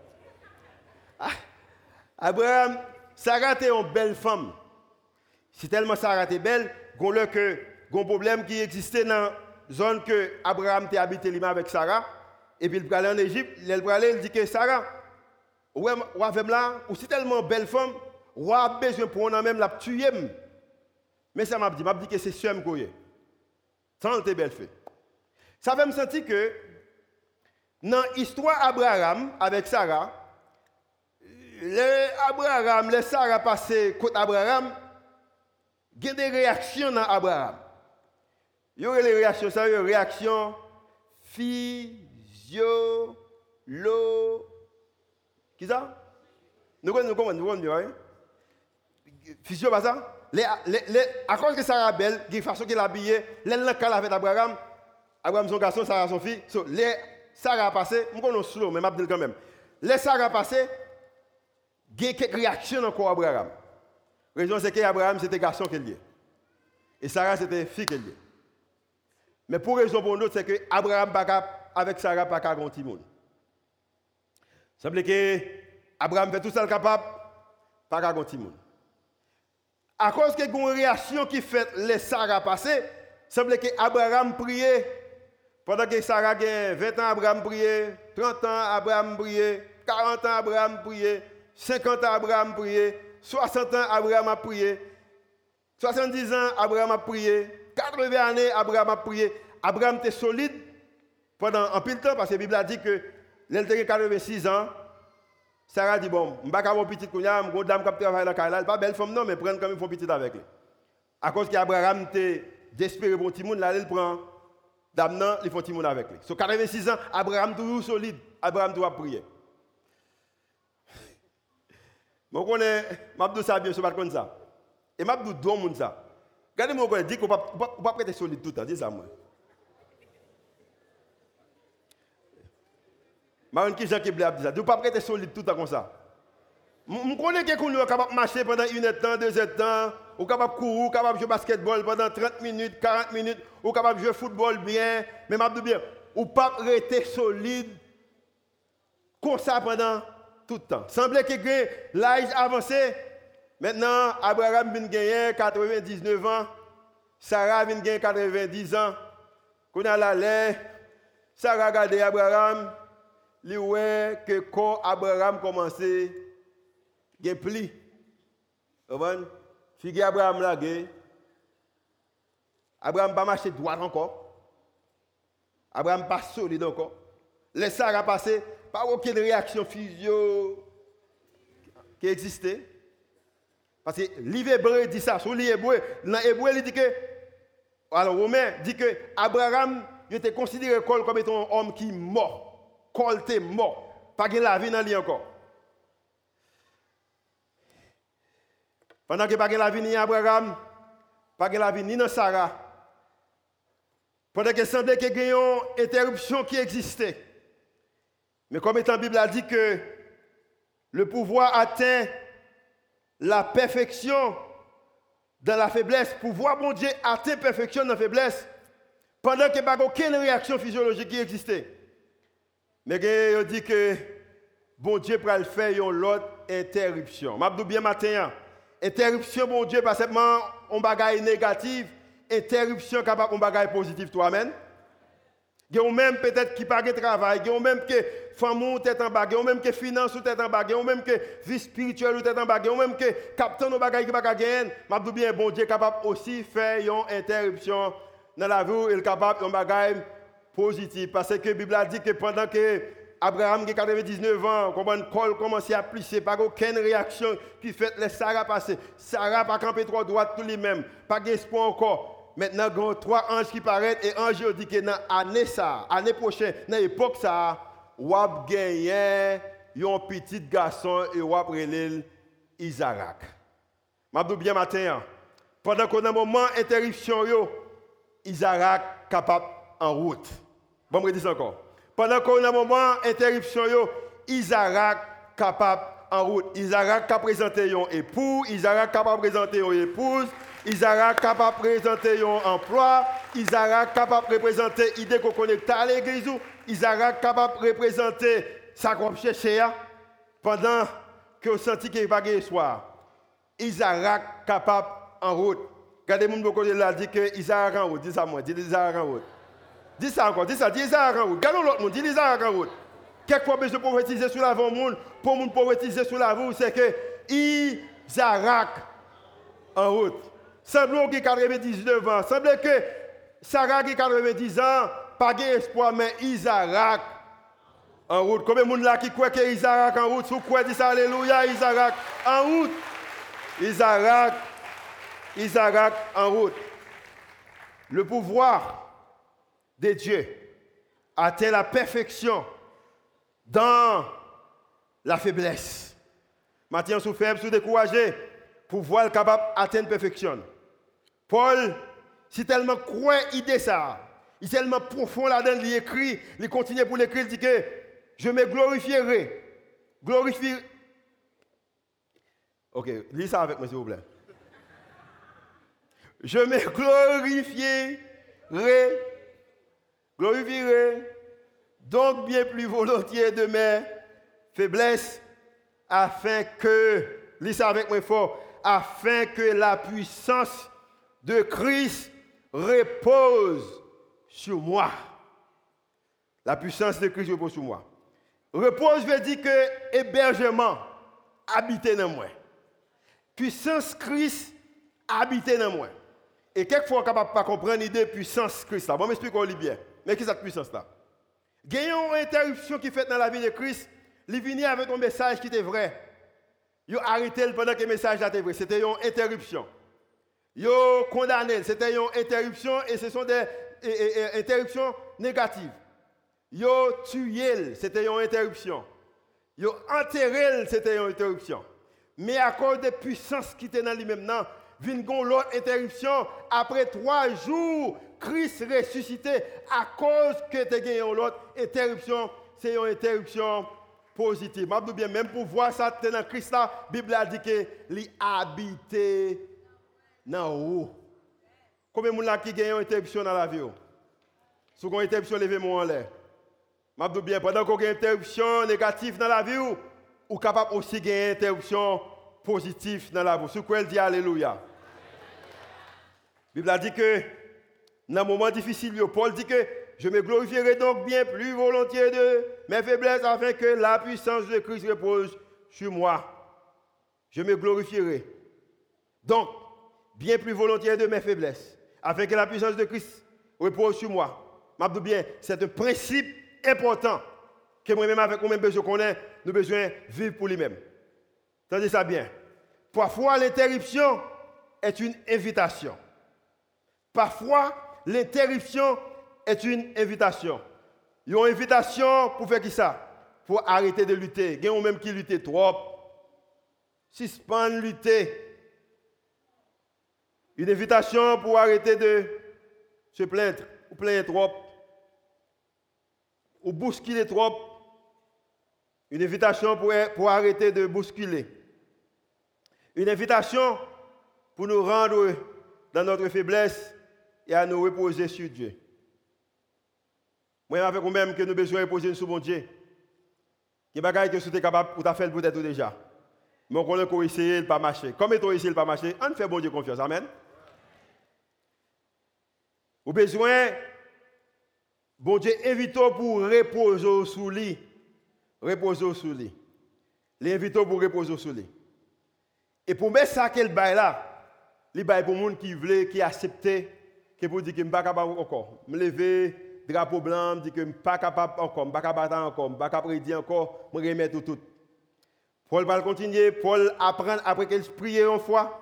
Ah, Abraham, Sarah était une belle femme. Si tellement Sarah était belle, qu'on a que un problème qui existait dans la zone que Abraham était habité avec Sarah. Et puis il allait en Égypte, il allait, il dit que Sarah, ouais, là, ou si tellement belle femme, ou a besoin pour même la tuer. Mais ça m'a dit, m'a dit que c'est sûr que Sans le belle fait. Ça fait me sentir que dans l'histoire d'Abraham avec Sarah, les Abraham, Sarah passé contre Abraham, il y a des réactions dans Abraham. Il y a des réactions, ça des réactions physiologiques. Qui ça? Nous comprenons, nous comprenons, Physio, pas ça? Les, les, À cause que Sarah belle, de la façon qu'elle habillée, elle est avec Abraham. Abraham, son garçon, Sarah, son fils. So, les Sarah passé, je connais slow, mais je quand même. Les Sarah passé, il y a quelques réactions encore Abraham. La raison, c'est qu'Abraham, c'était garçon qu'elle est. Et Sarah, c'était fille qu'elle est. Mais pour raison pour nous, c'est que Abraham, avec Sarah, pas qu'à grand monde. Dire que Abraham fait tout ça capable, pas qu'à grand monde. À cause a une réaction qui fait les Sarah passer, dire que Abraham priait. Pendant que Sarah a 20 ans, Abraham priait, 30 ans, Abraham priait, 40 ans, Abraham priait, 50 ans, Abraham priait, 60 ans, Abraham a prié, 70 ans, Abraham a prié, 80 années, Abraham a prié. Abraham était solide pendant un peu de temps, parce que la Bible a dit que l'elle 86 ans, Sarah dit, bon, je ne vais pas avoir petit couillard, je une dame qui travaille dans la pas belle femme non, mais prendre comme il faut petit avec lui. À cause qu'Abraham était désespéré pour monde, là, il prend dame non, il faut monde avec lui. Sur 86 ans, Abraham toujours solide, Abraham doit prier. Je connais, je ça bien, je ne comme ça. Et je dis, je ça. Regardez-moi, je dis qu'on ne peut pas prêter solide tout le temps, dis ça moi. Je qui Jean qui dit ça. Ne pas prêter solide tout le temps comme ça. Je connais quelqu'un qui est capable de marcher pendant une heure, deux heures, ou capable de courir, ou capable de jouer basketball pendant 30 minutes, 40 minutes, ou capable de jouer football bien, mais dis bien, ou pas rester solide comme ça pendant tout le temps. Semblait que l'âge avancé. Maintenant, Abraham vient gagner 99 ans. Sarah vient gagner 90 ans. Quand on a la Sarah regarde Abraham. Il voit que quand Abraham commençait, il pli. Vous comprenez? Figue Abraham là, Abraham pas marcher droit encore. Abraham pas solide encore. Laisse Sarah passer pas aucune réaction physio qui existait. Parce que l'hébreu dit ça, sur l'hébreu, dans l'hébreu, il dit que, alors Romain dit que Abraham il était considéré comme étant un homme qui est mort. Col était mort. Pas de la vie dans lui encore. Pendant que pas de la vie ni Abraham, pas de la vie ni dans Sarah. Pendant que semblait qu'il y une interruption qui existait. Mais comme étant la Bible a dit que le pouvoir atteint la perfection dans la faiblesse, pouvoir bon Dieu atteint la perfection dans la faiblesse, pendant qu'il n'y a aucune réaction physiologique qui existait. Mais il dit que bon Dieu pour le faire une autre interruption. Je dis bien matin, hein. interruption bon Dieu pas seulement un bagage négatif, interruption capable un bagage positif toi amen? Il y a même peut-être qui pas de travail, il y a même que femme ou tête en bas, il y a même que finance ou tête en bas, il y a même que vie spirituelle ou tête en bas, il y a même que captain nos bagages qui pas gagner. M'a dit bien bon Dieu capable aussi faire une interruption dans la vie, il est capable un bagage positif parce que la Bible a dit que pendant que Abraham qui a 99 ans, comment col commençait à plisser, pas aucune réaction qui fait les Sarah passer. Sarah pas camper trois droites tous les mêmes, pas d'espoir encore. Maintenant, il y a trois anges qui paraissent et ange dit que dans l'année ça, l'année prochaine, dans l'époque ça, a gagné un petit garçon et a pris Isaac. Je bien matin, hein. pendant qu'on a un moment d'interruption, Isaac capable en route. Bon, je dis encore. Pendant qu'on a un moment d'interruption, Isaac capable en route. Isaac capable présenter un époux, Isaac capable présenter une épouse, Isaac capable présenter un emploi, Isaac capable représenter l'idée qu'on connecte à l'église, Isaac capable représenter sa qu'on chercher hein. pendant que vous sentez qu'il n'y a pas de soir. Isaac capable en route. Regardez mon côté là, dit que Isaac en route. Dis ça moi, dis Isaac en route. Dis ça encore, dis ça, dis Isaac en route. Regardez l'autre monde, dis Isaac en route. Quelquefois, de prophétiser sur l'avant monde, pour mon prophétiser sur l'avant, c'est que Isaac en route. Semble qu'il a 99 ans. Semble que Sarah qui a 90 ans, pas d'espoir, mais Isaac en route. Combien de monde là qui croit que Isaac en route? Vous croyez, dis ça, Alléluia, Isaac en route. Isaac, Isaac en route. Le pouvoir de Dieu atteint la perfection dans la faiblesse. Maintenant, sous faible, sous découragé, pouvoir capable d'atteindre perfection. Paul, si tellement croit idée ça, il est tellement profond là-dedans, il écrit, il continue pour l'écrire, il dit que je me glorifierai. Glorifierai Ok, lis ça avec moi, s'il vous plaît. Je me glorifierai, glorifierai donc bien plus volontiers de mes faiblesses, afin que, lis ça avec moi fort, afin que la puissance de Christ repose sur moi. La puissance de Christ repose sur moi. Repose veut dire que hébergement, habiter dans moi puissance Christ habite dans moi. Et quelquefois, on ne capable pas comprendre l'idée de puissance Christ. Là. Bon, m'explique bien. Mais qu'est-ce que cette puissance-là Il y a une interruption qui est faite dans la vie de Christ. Il vient avec un message qui était vrai. Il a arrêté pendant que le message était vrai. C'était une interruption. A condamné. C'était une interruption et ce sont des interruptions négatives. A tué. C'était une interruption. A enterré. C'était une interruption mais à cause des puissances qui étaient dans lui-même, vient l'autre interruption. Après trois jours, Christ ressuscité à cause que tu l'autre interruption. C'est une interruption positive. Bien, même pour voir ça dans Christ, la Bible a dit que il habité dans haut. Combien de gens qui ont une interruption dans la vie? Si vous avez une interruption, levez-moi en l'air. Je bien, pendant qu'on une interruption négative dans la vie, ou capable aussi gagner une interruption positive dans la vie. Sur quoi dit Alléluia? La Bible dit que dans un moment difficile, Paul dit que je me glorifierai donc bien plus volontiers de mes faiblesses afin que la puissance de Christ repose sur moi. Je me glorifierai. Donc, bien plus volontiers de mes faiblesses afin que la puissance de Christ repose sur moi. bien, c'est un principe important que moi-même, avec moi-même, qu'on ait, nous besoin vivre pour lui-même. Entendez ça bien. Parfois, l'interruption est une invitation. Parfois, l'interruption est une invitation. Il y a une invitation pour faire qui ça? Pour arrêter de lutter. Il y a même qui lutte trop. Suspendre lutter. Une invitation pour arrêter de se plaindre ou plaindre trop. Ou bousculer trop. Une invitation pour, pour arrêter de bousculer. Une invitation pour nous rendre dans notre faiblesse et à nous reposer sur Dieu. Moi, avec vous-même que nous besoin de reposer sur mon Dieu. Il y a des choses que vous êtes capable de faire peut-être déjà. Mais on connaît qu'on essayer de ne pas marcher. Comme on essayer de ne pas marcher, on fait bon Dieu confiance. Amen. Avez besoin, bon Dieu, invitons pour reposer sous lui. Reposer sous lui. L'invitons pour reposer sous lui. Et pour mettre ça qu'elle bail là, il bail pour monde qui veut, qui accepte, qui pour dire que je ne pas capable encore. Me lever, drapeau blanc, me dit que je ne suis pas capable encore, je ne suis pas capable encore, je ne suis pas capable de encore, je remets tout. Paul va continuer, Paul apprend après qu'il prie une fois,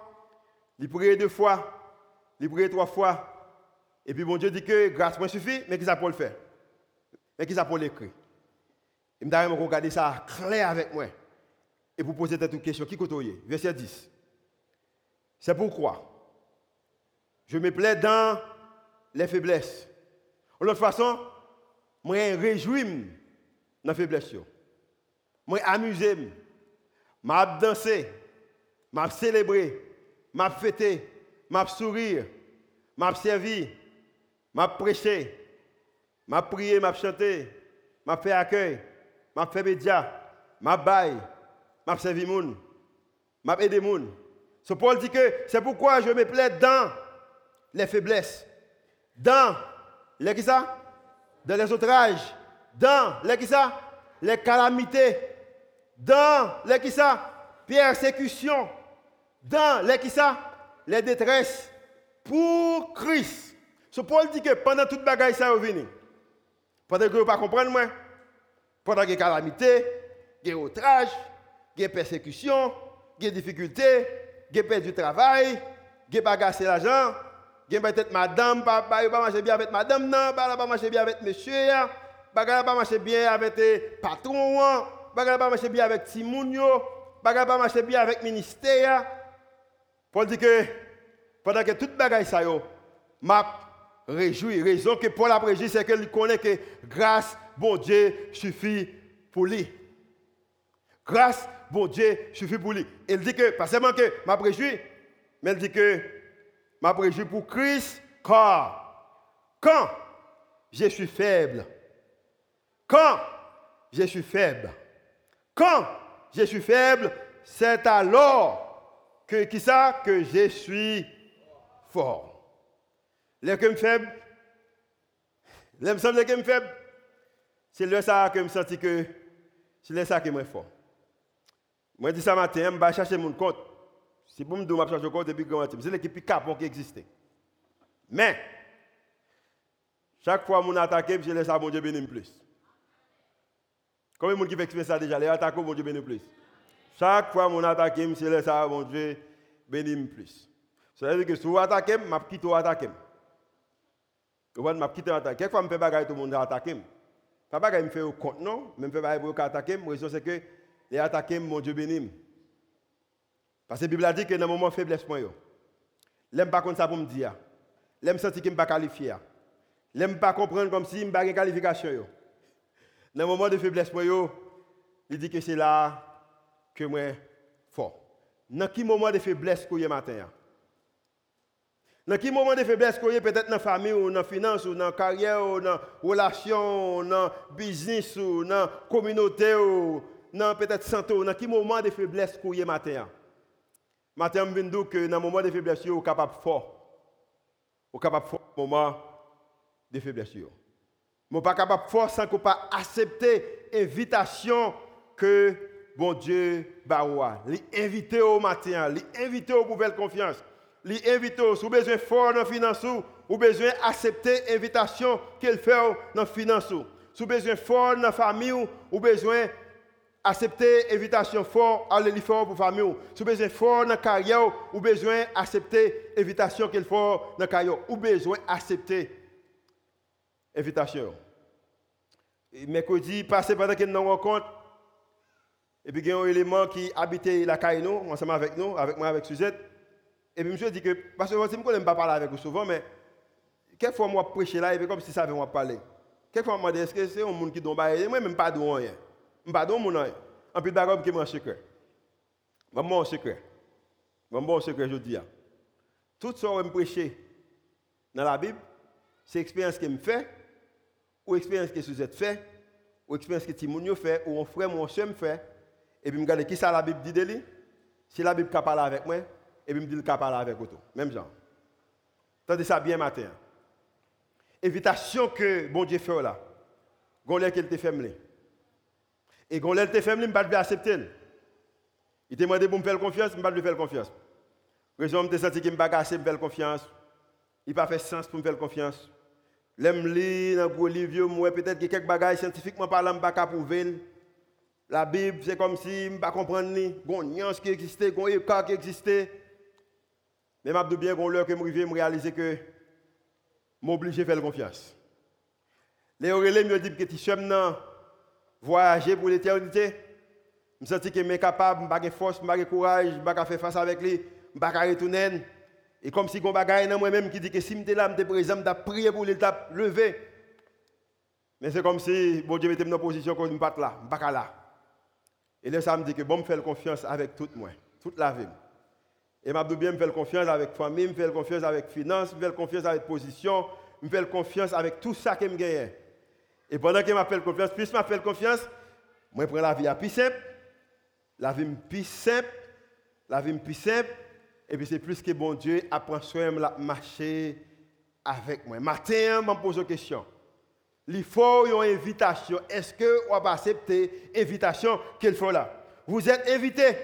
il prie deux fois, il prie trois fois. Et puis bon Dieu dit que grâce moi suffit, mais qu'est-ce que Paul fait Mais qu'est-ce que Paul écrit Il me dit regarder ça clair avec moi. Et pour poser cette question, qui côtoie Verset 10. C'est pourquoi je me plais dans les faiblesses. De l'autre façon, moi réjouis dans les faiblesses. Moi amuser, m'a danser, m'a célébrer, m'a fêter, m'a sourire, m'a servir, m'a prêcher, m'a prier, m'a chanter, m'a fait accueil, m'a fait média, m'a bail, m'a servi moun, m'a aidé moun. Ce Paul dit que c'est pourquoi je me plais dans les faiblesses, dans les Dans les outrages, dans les Les calamités, dans les qui Persécutions, dans les Les détresses, pour Christ. Ce Paul dit que pendant toute bagaille ça est venu. Pendant que vous ne pas comprendre moi, pendant qu'il y a calamité, il y a outrage, il y a persécution, il y a difficultés, il y a perdu du travail, il y a bagassé l'argent, gen peut-être madame, pas pas marcher bien avec madame, non, pas pas marcher bien avec monsieur, pas pas marcher bien avec patron, pas pas marcher bien avec Timounio, pas pas marcher bien avec ministère. Paul dit que pendant que toute bagaille ça yo, m'a réjoui, raison que Paul a réjoui c'est qu'il connaît que grâce bon Dieu suffit pour lui. Grâce bon Dieu suffit pour lui. Il dit que pas seulement que m'a réjoui, mais il dit que m'a réjoui pour Christ, car quand je suis faible, quand je suis faible, quand je suis faible, c'est alors que, qui ça, que je suis fort. Les que suis faible, les me que suis faible, c'est le ça que me sens que c'est le ça que suis fort. Moi, dis ça matin, je vais chercher mon compte. Si vous me dites que je change depuis grand c'est l'équipe capon qui existe. Mais, chaque fois que je attaque, je laisse à mon Dieu bénir plus. Combien de gens qui fait exprimer ça déjà Les attaques, mon Dieu bénir plus. Chaque fois que je attaque, je laisse à mon Dieu bénir plus. Ça veut dire que si vous attaquez, je quitte vous attaquer. Je quitte attaquer. Quelquefois, je fais bagaille tout le monde attaquer. Pas bagaille me fait au compte non, je fais bagaille pour attaquer. La raison c'est que les attaquer mon Dieu bénir. Parce que la Bible dit que dans le moment de faiblesse, je ne pas comme ça pour me dire. Je me sens que je ne pas qualifié. Je ne pas comprendre comme si je n'ai pas de qualification. Dans le moment de faiblesse, il dit que c'est là que je suis fort. Dans quel moment de faiblesse que je matin Dans quel moment de faiblesse que peut-être dans la famille, ou dans la finance, ou dans la carrière, ou dans la relation, ou dans le business, ou dans la communauté, ou dans peut-être santé, dans quel moment de faiblesse je matin Matin, je viens que dans le moment de faiblesse, vous êtes capable fort. Vous êtes capable de fort moment de faiblesse. Vous n'êtes pas capable fort sans que pas accepter l'invitation que bon Dieu baoua. L'inviter au matin, l'inviter aux nouvelles confiance. L'inviter si vous besoin fort dans finance, vous besoin accepter l'invitation qu'il fait dans finance. Si vous besoin fort dans famille, vous besoin accepter l'invitation fort, aller fort pour famille. Si vous besoin fort dans carrière, ou besoin accepter l'invitation qu'il faut dans carrière, ou besoin accepter l'invitation. Mercredi passé, pendant que nous rencontre, et puis il y a un élément qui habitait la nous, ensemble avec nous, avec moi, avec Suzette. Et puis je me dit que, parce que je ne peux pas parler avec vous souvent, mais quelquefois moi prêcher là, et comme si ça avait moi parler. Quelquefois moi est-ce que c'est un monde qui donne moi même pas de rien. Pardon, mon nom. En plus, d'accord, qui est mon secret. Mon secret. Mon secret, je dis. Tout ce que je prêche dans la Bible, c'est l'expérience que je fais, ou l'expérience que Suzette fait, ou l'expérience que Timounio fait, ou mon frère, mon soeur me fait. Et puis, je regarde qui ça la Bible dit de lui? Si la Bible peut parler avec moi, et puis me dis qu'il parler avec vous. Même genre. Tendez ça bien matin. Invitation que bon Dieu fait là. Gonlé qu'il te fait et elle te fait, je ne pas accepter. Il te demandé pour me faire confiance, je ne pas lui faire confiance. Raison, je me senti qu'il ne pas assez me faire confiance. Il n'a pas fait sens pour me faire confiance. L'aime lire dans gros livre, moi peut-être que quelques bagages scientifiquement parlant, je pas prouver. La Bible, c'est comme si je ne pas comprendre ni bon nuance qui existait, bon écart qui existait. Mais je bien qu'on l'heure que je me réaliser que je obligé de faire confiance. Les relais me disent que tu sommes voyager pour l'éternité. Je sens que je suis capable, je suis force, je courage, je faire face avec lui, je peux retourner. Et comme si je bagaille dans moi-même qui dit que si je suis là, je suis présent, je prier pour l'étape lever. Mais c'est comme si bon Dieu mettait dans position que je suis là, je là. Et là, ça me dit que bon, me faire confiance avec tout moi, toute la vie. Et je bien me confiance avec famille, me faire confiance avec finance, me faire confiance avec position, me faire confiance avec tout ça que je gagne. Et pendant que je m'appelle confiance, plus je m'appelle confiance, moi prends la vie à plus simple, la vie plus simple, la vie plus simple, et puis c'est plus que bon Dieu apprend soin de marcher avec moi. Matin, je me pose une question. Il faut une invitation. Est-ce que vous accepter l'invitation qu'il faut là? Vous êtes invité.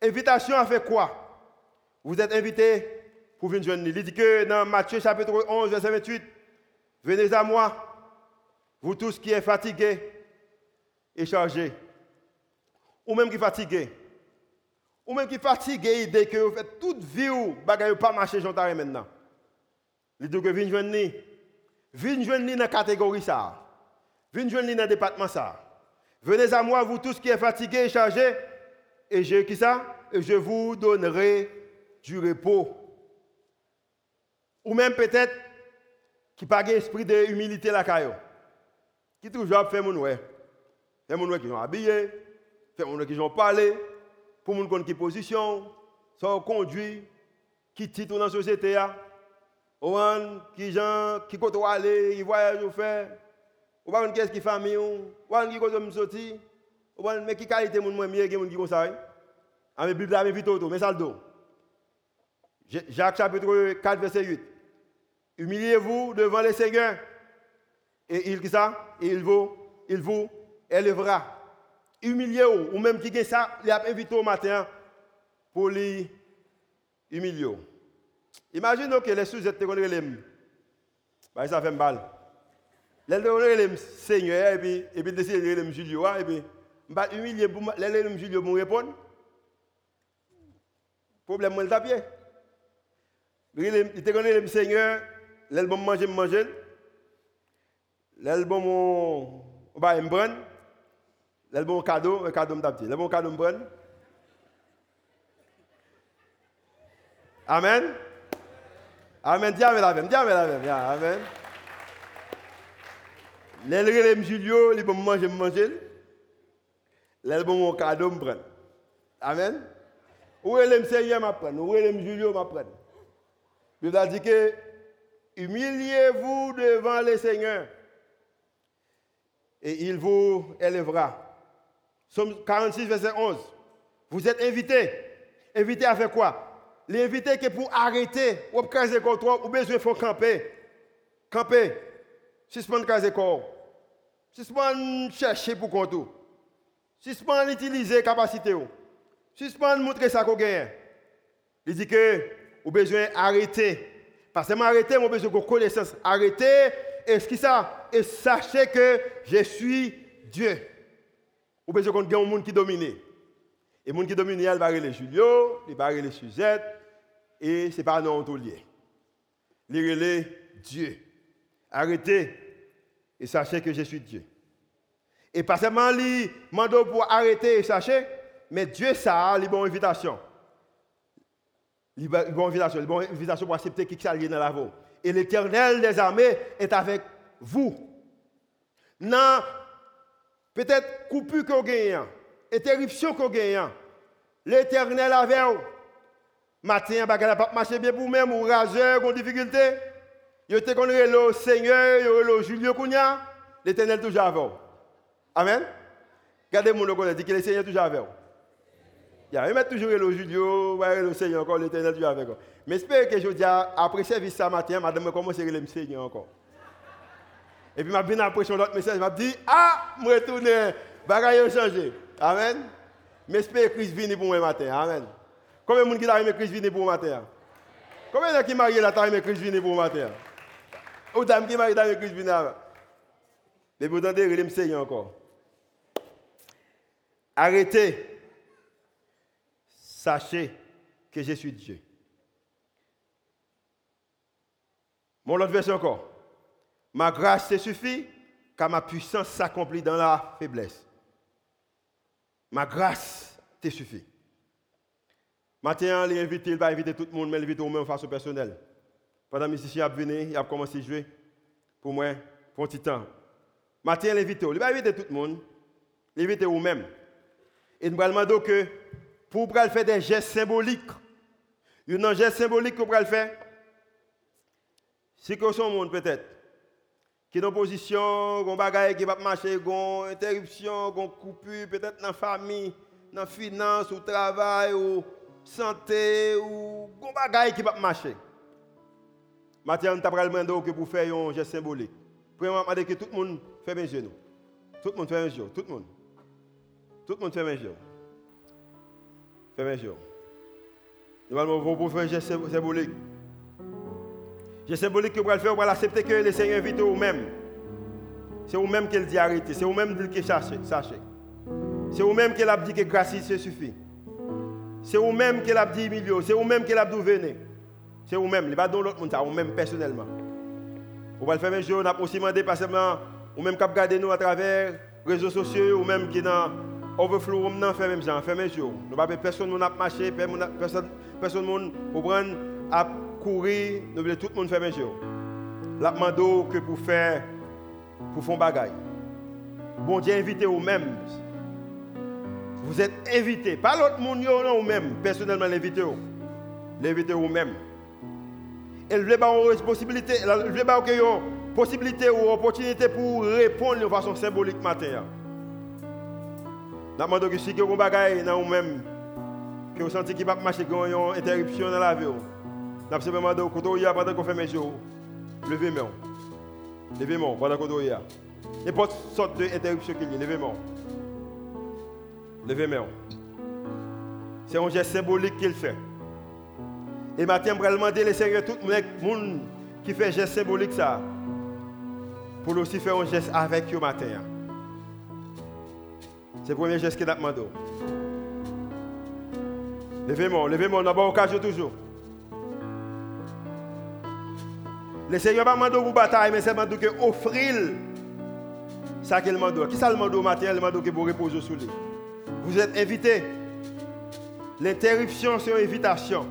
Invitation faire quoi? Vous êtes invité pour venir joindre. Il dit que dans Matthieu chapitre 11, verset 28, venez à moi, vous tous qui êtes fatigués et chargés, ou même qui fatigués, ou même qui fatigués, dès que vous faites toute vie, vous ne pas marcher maintenant. Il dit que venez joindre. Venez joindre dans la catégorie ça. Venez joindre dans le département ça. Venez à moi, vous tous qui êtes fatigués et chargés, et je, qui ça? Et je vous donnerai du repos. Ou même peut-être qui n'a pas esprit d'humilité la caillou qui toujours fait mon ouais. Fait mon qui sont habillés, fait mon qui sont parlé, pour mon qui position, sont conduit, qui titre dans la société ou qui gens qui côté aller, qui voyage ou faire. Ou pas qu'est-ce qui famille ou? Qui côté me sortir? Ou pas qui qualité mon moi mieux que mon qui ça. Ah mais Bible vite mais ça le. Jacques chapitre 4 verset 8. Humiliez-vous devant le Seigneur et il, ça, il vous, il vous élèvera. Humiliez-vous, ou même qui est ça, il a invité au matin pour lui humilier. Imaginez que les sous-êtes te les bah, ça fait mal. Les les Seigneur, et puis, et puis décider de les Julio, et puis, bah, humilier pour les Julio pour répondre. Problème, moi, le tapier. Il te connaît le Seigneur, bon manger, manger. L'album on va me prendre. L'album cadeau, un cadeau m'tapti. L'album cadeau me prendre. Amen. Amen. Dis amen même. Dis amen même. Amen. L'album Julio, peut manger, manger. L'album cadeau me prendre. Amen. Où est le Seigneur m'apprendre? Où est le Julio m'apprendre? Il a dit que humiliez-vous devant le Seigneur et il vous élèvera. Somme 46, verset 11. Vous êtes invités. Invités à faire quoi? L'invité qui est pour arrêter, ou caser contre toi, ou besoin de camper. Camper. Suspendre caser corps. Suspendre chercher pour compte. Suspendre utiliser capacité. Suspendre montrer ça qu'on gagne. Il dit que vous besoin d'arrêter. Parce que arrêter, vous besoin de connaissance. Arrêter et ce qui ça? Et sachez que je suis Dieu. Ou bien qu'on un monde qui domine. Et le monde qui domine, il va les Julio, il va les Suzette, et ce n'est pas non tout lié. Il Dieu. Arrêtez et sachez que je suis Dieu. Et pas seulement lui mando pour arrêter et sachez, mais Dieu ça, a une bonne invitation. Il bonne invitation, une bonne invitation pour accepter qui ça dans la voie et l'éternel des armées est avec vous. Non, peut-être coupure qu'on gagne, interruption qu'on gagne, l'éternel avec vous. Matin, bagala pas marcher bien pour vous-même, ou raseur, ou difficulté. Yo te connaît le Seigneur, yo le Julio Kounia, l'éternel toujours avec vous. Amen. Regardez mon dit que le Seigneur toujours avec vous. Il y a toujours le Julio, le Seigneur encore, l'éternel toujours avec. Mais j'espère que je dis, après service ce matin, madame me commence à le Seigneur encore. Et puis, je bien sur l'autre message, je dit, ah, je retourne, bagaille a changé. Amen. Mais j'espère que Christ vienne pour moi matin. Amen. Combien de monde qui a aimé Christ vienne pour moi matin? Combien de gens qui marié là, qui Christ vienne pour moi matin? Ou dame qui m'a dans l'église binara. Mais vous entendez, il me encore. Arrêtez. Sachez que je suis Dieu. Mon autre version encore. Ma grâce te suffit, car ma puissance s'accomplit dans la faiblesse. Ma grâce te suffit. Maintenant, il invite, il va inviter tout le monde, mais il invite au même façon personnelle. Pendant que musicien a venu, il a commencé à jouer pour moi, pour un petit temps. Maintenant, il il va inviter tout le monde, il invite vous-même. Et nous que pour faire des gestes symboliques, il y a un geste symbolique le faire. Si que son monde peut-être, qui est en position, qui bagaille qui va marcher, qui interruption, qui coupure, peut-être dans la famille, dans la finance, au travail, ou santé, ou qui bagaille qui va marcher. Maintenant, nous avons que pour faire un geste symbolique. Premièrement, que tout le monde fait mes genoux. Tout le monde fait mes genoux. Tout le monde. Tout le monde fait mes genoux. Fait mes genoux. Nous allons faire geste symbolique. C'est symbolique que vous allez faire, vous allez accepter que le Seigneur invite vous-même. C'est vous-même qui dit arrêter. C'est vous-même qui cherchez. C'est vous-même qui a dit que grâce c'est suffit. C'est vous-même qui a dit millions. C'est vous-même qui a dit venez. C'est vous-même. Il va dans l'autre monde, vous-même personnellement. Vous allez faire un jour, on a aussi demandé pas seulement vous-même qui regardez nous à travers les réseaux sociaux, ou même qui dans overflow, on fait même ça, fait un jour. Nous pas personne n'a marché, personne personne n'a prendre à courir, nous voulons tout le monde faire mes jours. La demande que pour faire, pour faire bagaille. Bon Dieu invité vous-même. Vous êtes invité. Pas l'autre monde, non, vous-même. Personnellement, l'invité. L'invité vous-même. Et vous voulez une possibilité, vous voulez une possibilité ou opportunité pour répondre de façon symbolique matin. Demandons que si vous avez un bagaille dans vous-même, que vous sentez qu'il va marcher, qu'il y a une interruption dans la vie. Nous simplement demandé au côté pendant qu'on fait mes jours. Levez-moi. Levez-moi pendant qu'on y a. N'importe sorte d'interruption qu'il y a. Levez-moi. Levez-moi. C'est un geste symbolique qu'il fait. Et maintenant, je vais demander le Seigneur tout le monde qui fait un geste symbolique ça. Pour aussi faire un geste avec vous matin. C'est le premier geste qu'il a demandé. Levez-moi, levez-moi, on n'a pas occasion toujours. Le Seigneur va demander vous bataille, mais c'est demande que offrir ça qu'il demande. Qui ça demande au matin, il demande que vous reposez sur lui. Vous êtes invité. L'interruption, c'est une invitation.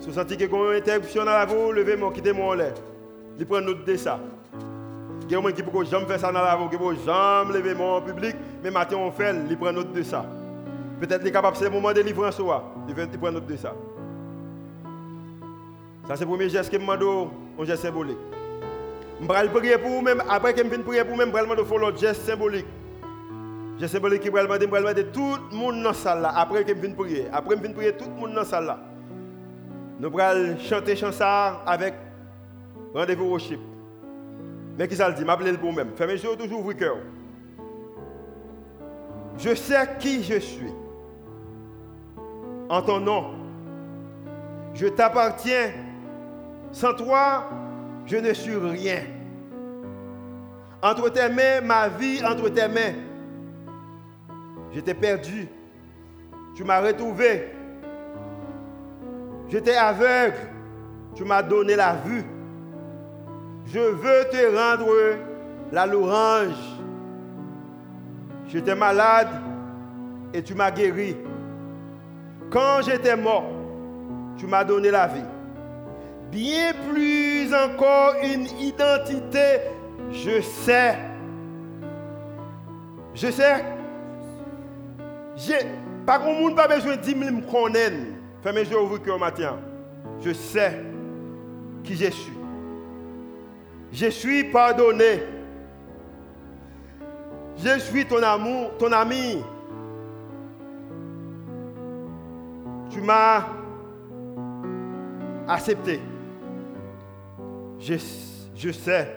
Si vous sentez que vous avez une interruption dans la vie, levez-moi, quittez-moi en l'air. Il prend note de ça. Il y a des gens qui ne jamais faire ça dans la vie, qui ne jamais lever en public, mais matin on fait, il prend note de ça. Peut-être qu'il est capable, c'est le moment de délivrance, il prend note de ça. Ça, c'est le premier geste que je demande, un geste symbolique. Je vais prier pour vous-même. Après que je viens prier pour vous-même, je vais demander l'autre geste symbolique. Geste symbolique qui va demander, je vais demander tout le monde dans la salle. Après que je viens prier. Après que je viens prier, tout le monde dans la salle. Nous allons chanter chanson avec rendez-vous au chip. Mais qui ça le dit? M'appeler pour vous-même. Fermez les yeux, toujours ouvrir cœur. Je sais qui je suis. En ton nom. Je t'appartiens sans toi, je ne suis rien. Entre tes mains, ma vie entre tes mains. J'étais perdu. Tu m'as retrouvé. J'étais aveugle. Tu m'as donné la vue. Je veux te rendre la louange. J'étais malade et tu m'as guéri. Quand j'étais mort, tu m'as donné la vie bien plus encore une identité. Je sais. Je sais. Par contre, monde pas besoin de dire me connais. Fais mes yeux cœur matin. Je sais qui je suis. Je suis pardonné. Je suis ton amour, ton ami. Tu m'as accepté je, sais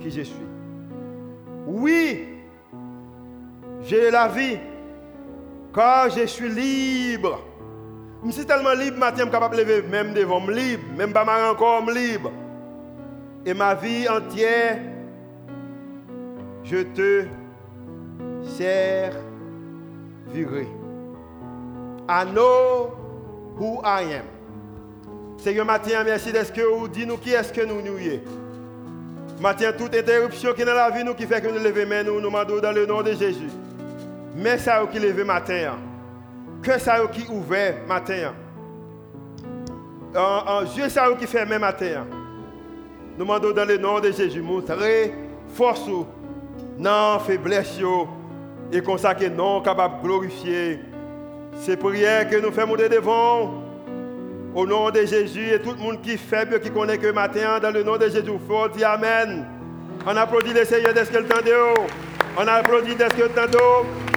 qui je suis. Oui, j'ai la vie, car je suis libre. Je suis tellement libre, matin, je suis capable de lever, même devant, libre, même pas encore, libre. Et ma vie entière, je te servirai. I know who I am. Seigneur, matin, merci d'être que vous dites nous qui est-ce que nous nous. Matin, toute interruption qui est dans la vie, nous qui fait que nous levons main, nous nous demandons dans le nom de Jésus. Mais ça qui levé matin. Que ça qui ouvert matin. En Dieu ça qui fermé matin. Nous demandons dans le nom de Jésus, montrer force non faiblesse et que non capable de glorifier. C'est prière que nous faisons devant. Au nom de Jésus et tout le monde qui est faible, qui connaît que matin, dans le nom de Jésus, faut dire Amen. On applaudit le Seigneur dès ce On applaudit dès ce qu'il